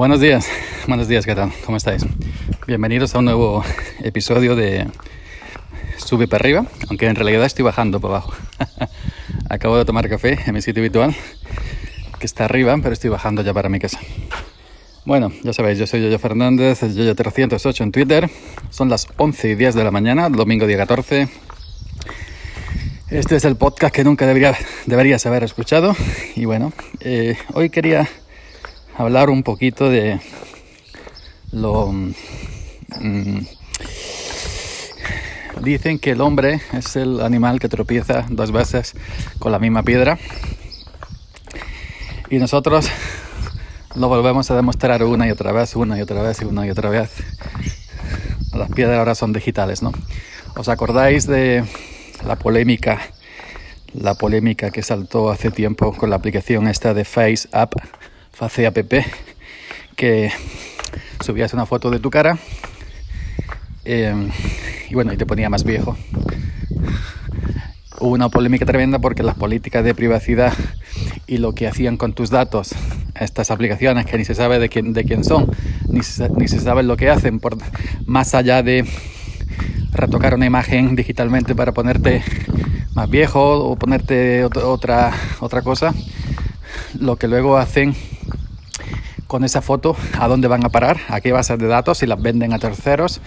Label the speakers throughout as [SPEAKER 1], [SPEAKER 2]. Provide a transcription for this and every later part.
[SPEAKER 1] Buenos días, buenos días, ¿qué tal? ¿Cómo estáis? Bienvenidos a un nuevo episodio de Sube para arriba, aunque en realidad estoy bajando para abajo. Acabo de tomar café en mi sitio habitual, que está arriba, pero estoy bajando ya para mi casa. Bueno, ya sabéis, yo soy Yoyo Fernández, Yoyo308 en Twitter. Son las 11 y 10 de la mañana, domingo día 14. Este es el podcast que nunca debería, deberías haber escuchado. Y bueno, eh, hoy quería hablar un poquito de lo... Mm, dicen que el hombre es el animal que tropieza dos veces con la misma piedra. Y nosotros lo volvemos a demostrar una y otra vez, una y otra vez y una y otra vez. Las piedras ahora son digitales, ¿no? ¿Os acordáis de la polémica, la polémica que saltó hace tiempo con la aplicación esta de Face App, Face App, que subías una foto de tu cara eh, y bueno, y te ponía más viejo. Hubo una polémica tremenda porque las políticas de privacidad y lo que hacían con tus datos, estas aplicaciones que ni se sabe de quién, de quién son, ni se, ni se sabe lo que hacen, por, más allá de retocar una imagen digitalmente para ponerte más viejo o ponerte otra, otra cosa, lo que luego hacen con esa foto, a dónde van a parar, a qué bases de datos, si las venden a terceros,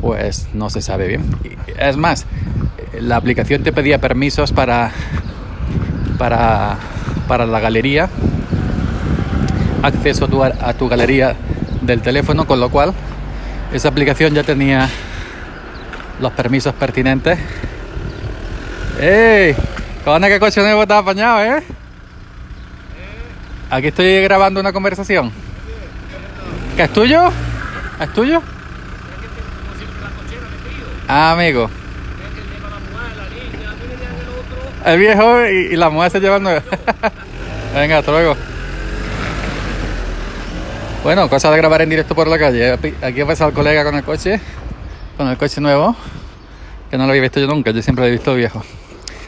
[SPEAKER 1] pues no se sabe bien. Es más, la aplicación te pedía permisos para, para, para la galería, acceso a tu, galería del teléfono, con lo cual esa aplicación ya tenía los permisos pertinentes. ¡Ey! ¿Cómo qué coche nuevo está apañado, eh? Aquí estoy grabando una conversación. ¿Qué es tuyo? ¿Es tuyo? Ah, amigo. El viejo y, la mujer se llevan Venga, hasta luego. Bueno, cosa de grabar en directo por la calle. Aquí ha pasado el colega con el coche, con el coche nuevo, que no lo había visto yo nunca, yo siempre lo he visto viejo.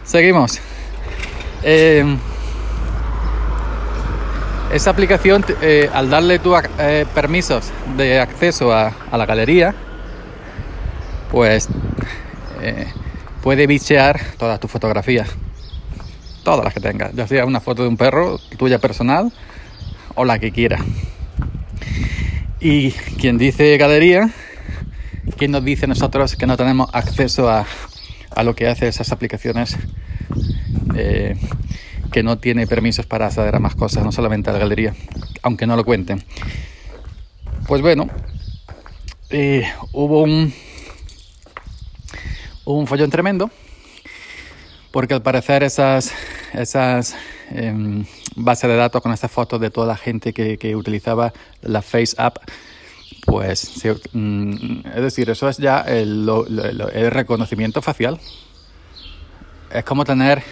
[SPEAKER 1] Seguimos. Eh, esa aplicación, eh, al darle tu eh, permisos de acceso a, la galería, pues eh, puede bichear todas tus fotografías. Todas las que tengas. Ya sea una foto de un perro, tuya personal, o la que quiera. Y quien dice galería, ¿quién nos dice nosotros que no tenemos acceso a, a lo que hace esas aplicaciones? Eh, que no tiene permisos para a más cosas, no solamente a la galería, aunque no lo cuenten. Pues bueno, eh, hubo un, un follón tremendo, porque al parecer esas, esas eh, bases de datos con estas fotos de toda la gente que, que utilizaba la Face App, pues, mm, es decir, eso es ya el, el reconocimiento facial. Es como tener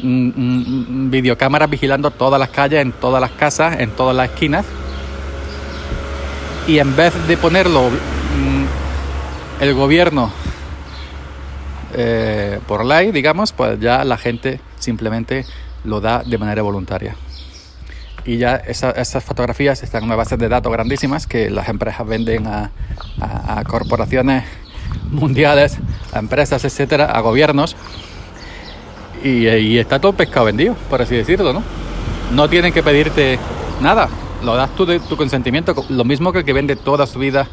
[SPEAKER 1] videocámaras vigilando todas las calles, en todas las casas, en todas las esquinas. Y en vez de ponerlo el gobierno eh, por ley, digamos, pues ya la gente simplemente lo da de manera voluntaria. Y ya esa, esas fotografías están en una base de datos grandísimas que las empresas venden a, a, a corporaciones mundiales, a empresas, etcétera, a gobiernos y, está todo pescado vendido, por así decirlo, ¿no? No tienen que pedirte nada, lo das tú de tu consentimiento, lo mismo que el que vende toda su vida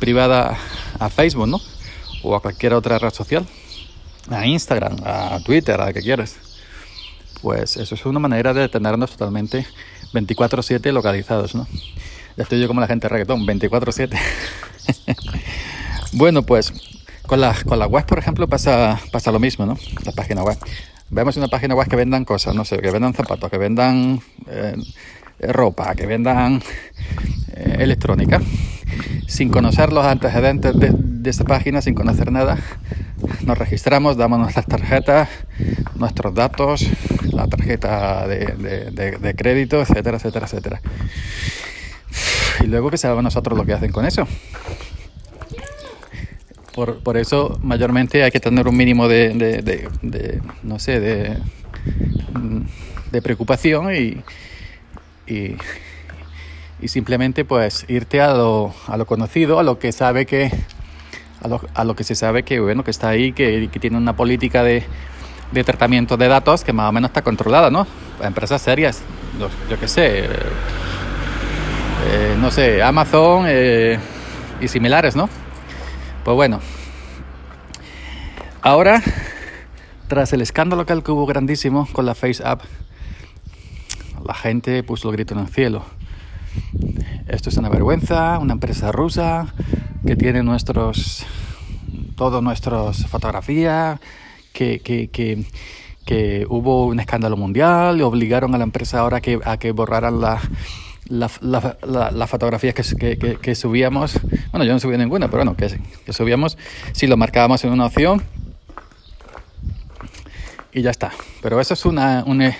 [SPEAKER 1] privada a Facebook, ¿no? O a cualquier otra red social, a Instagram, a Twitter, a la que quieras. Pues eso es una manera de tenernos totalmente 24/7 localizados, ¿no? Estoy yo como la gente de reggaetón, 24/7. bueno, pues con la, con la web, por ejemplo, pasa, pasa lo mismo, ¿no? La página web. Vemos una página web que vendan cosas, no sé, que vendan zapatos, que vendan eh, ropa, que vendan eh, electrónica. Sin conocer los antecedentes de, de esta página, sin conocer nada, nos registramos, damos nuestras tarjetas, nuestros datos, la tarjeta de, de, de crédito, etcétera, etcétera, etcétera. Y luego que sabemos nosotros lo que hacen con eso. Por, por, eso mayormente hay que tener un mínimo de, de, no sé, de, de preocupación y, y, y simplemente pues irte a lo, a lo conocido, a lo que sabe que a lo, a lo que se sabe que bueno que está ahí, que, que tiene una política de, de, tratamiento de datos que más o menos está controlada, ¿no? Empresas serias, yo qué sé, eh, no sé, Amazon eh, y similares, ¿no? Pues bueno, ahora tras el escándalo que hubo grandísimo con la Face App, la gente puso el grito en el cielo. Esto es una vergüenza, una empresa rusa que tiene nuestros, todas nuestras fotografías, que, que, que, que, hubo un escándalo mundial y obligaron a la empresa ahora que, a que borraran las la, la, fotografías que, que, que, subíamos. Bueno, yo no subí ninguna, pero bueno, que, que subíamos, si lo marcábamos en una opción, y ya está. Pero eso es una, una,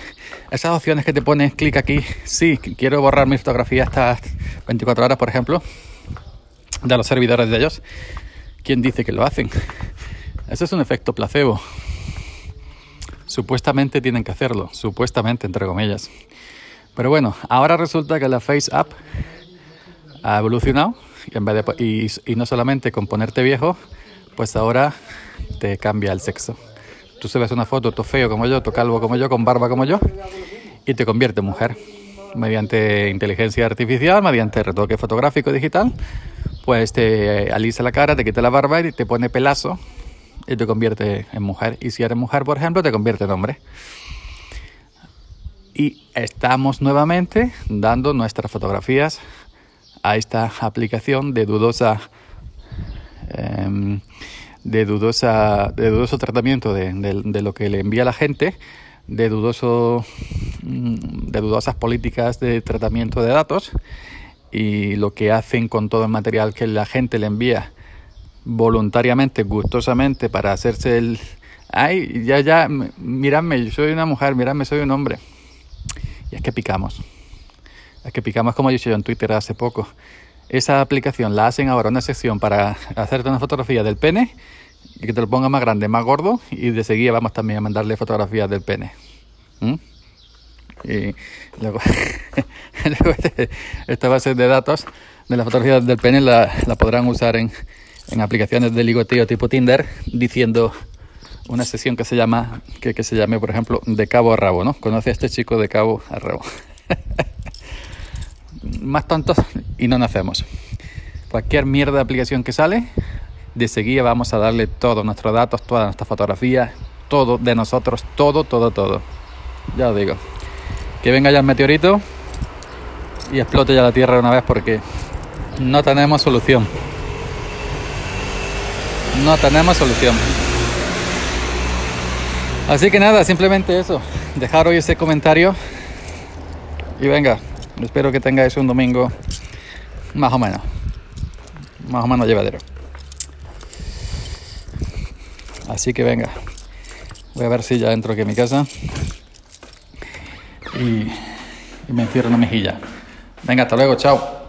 [SPEAKER 1] esas opciones que te pones clic aquí, sí, quiero borrar mi fotografía estas 24 horas, por ejemplo, de los servidores de ellos. ¿Quién dice que lo hacen? Eso es un efecto placebo. Supuestamente tienen que hacerlo, supuestamente, entre comillas. Pero bueno, ahora resulta que la Face App ha evolucionado y, en vez de, y, y no solamente con ponerte viejo, pues ahora te cambia el sexo. Tú subes una foto, tú feo como yo, tú calvo como yo, con barba como yo, y te convierte en mujer. Mediante inteligencia artificial, mediante retoque fotográfico digital, pues te alisa la cara, te quita la barba y te pone pelazo y te convierte en mujer. Y si eres mujer, por ejemplo, te convierte en hombre. Y estamos nuevamente dando nuestras fotografías a esta aplicación de dudosa eh, de, dudosa, de dudoso tratamiento de, de, lo que le envía la gente, de, dudoso, mm, de dudosas políticas de tratamiento de datos y lo que hacen con todo el material que la gente le envía voluntariamente, gustosamente, para hacerse el... Ay, ya, ya, miradme, yo soy una mujer, miradme, soy un hombre. Que picamos. Es que picamos como he dicho yo en Twitter hace poco esa aplicación la hacen ahora una sección para hacerte una fotografía del pene y que te lo ponga más grande, más gordo y de seguida vamos también a mandarle fotografías del pene. ¿Mm? Y luego, este, esta base de datos de las fotografías del pene la, la podrán usar en, en, aplicaciones de ligoteo tipo Tinder diciendo una sesión que se llama que, que se llame por ejemplo de cabo a rabo, ¿no? Conoce a este chico de cabo a rabo. más tontos y no nacemos. Cualquier mierda de aplicación que sale, de seguida vamos a darle todos nuestros datos, todas nuestras fotografías, todo de nosotros, todo, todo, todo. Ya os digo. Que venga ya el meteorito y explote ya la Tierra una vez porque no tenemos solución. No tenemos solución. Así que nada, simplemente eso. Dejar hoy ese comentario y venga, Espero que tengáis un domingo más o menos, más o menos llevadero. Así que venga, voy a ver si ya entro aquí a mi casa y, me encierro una mejilla. Venga, hasta luego, chao.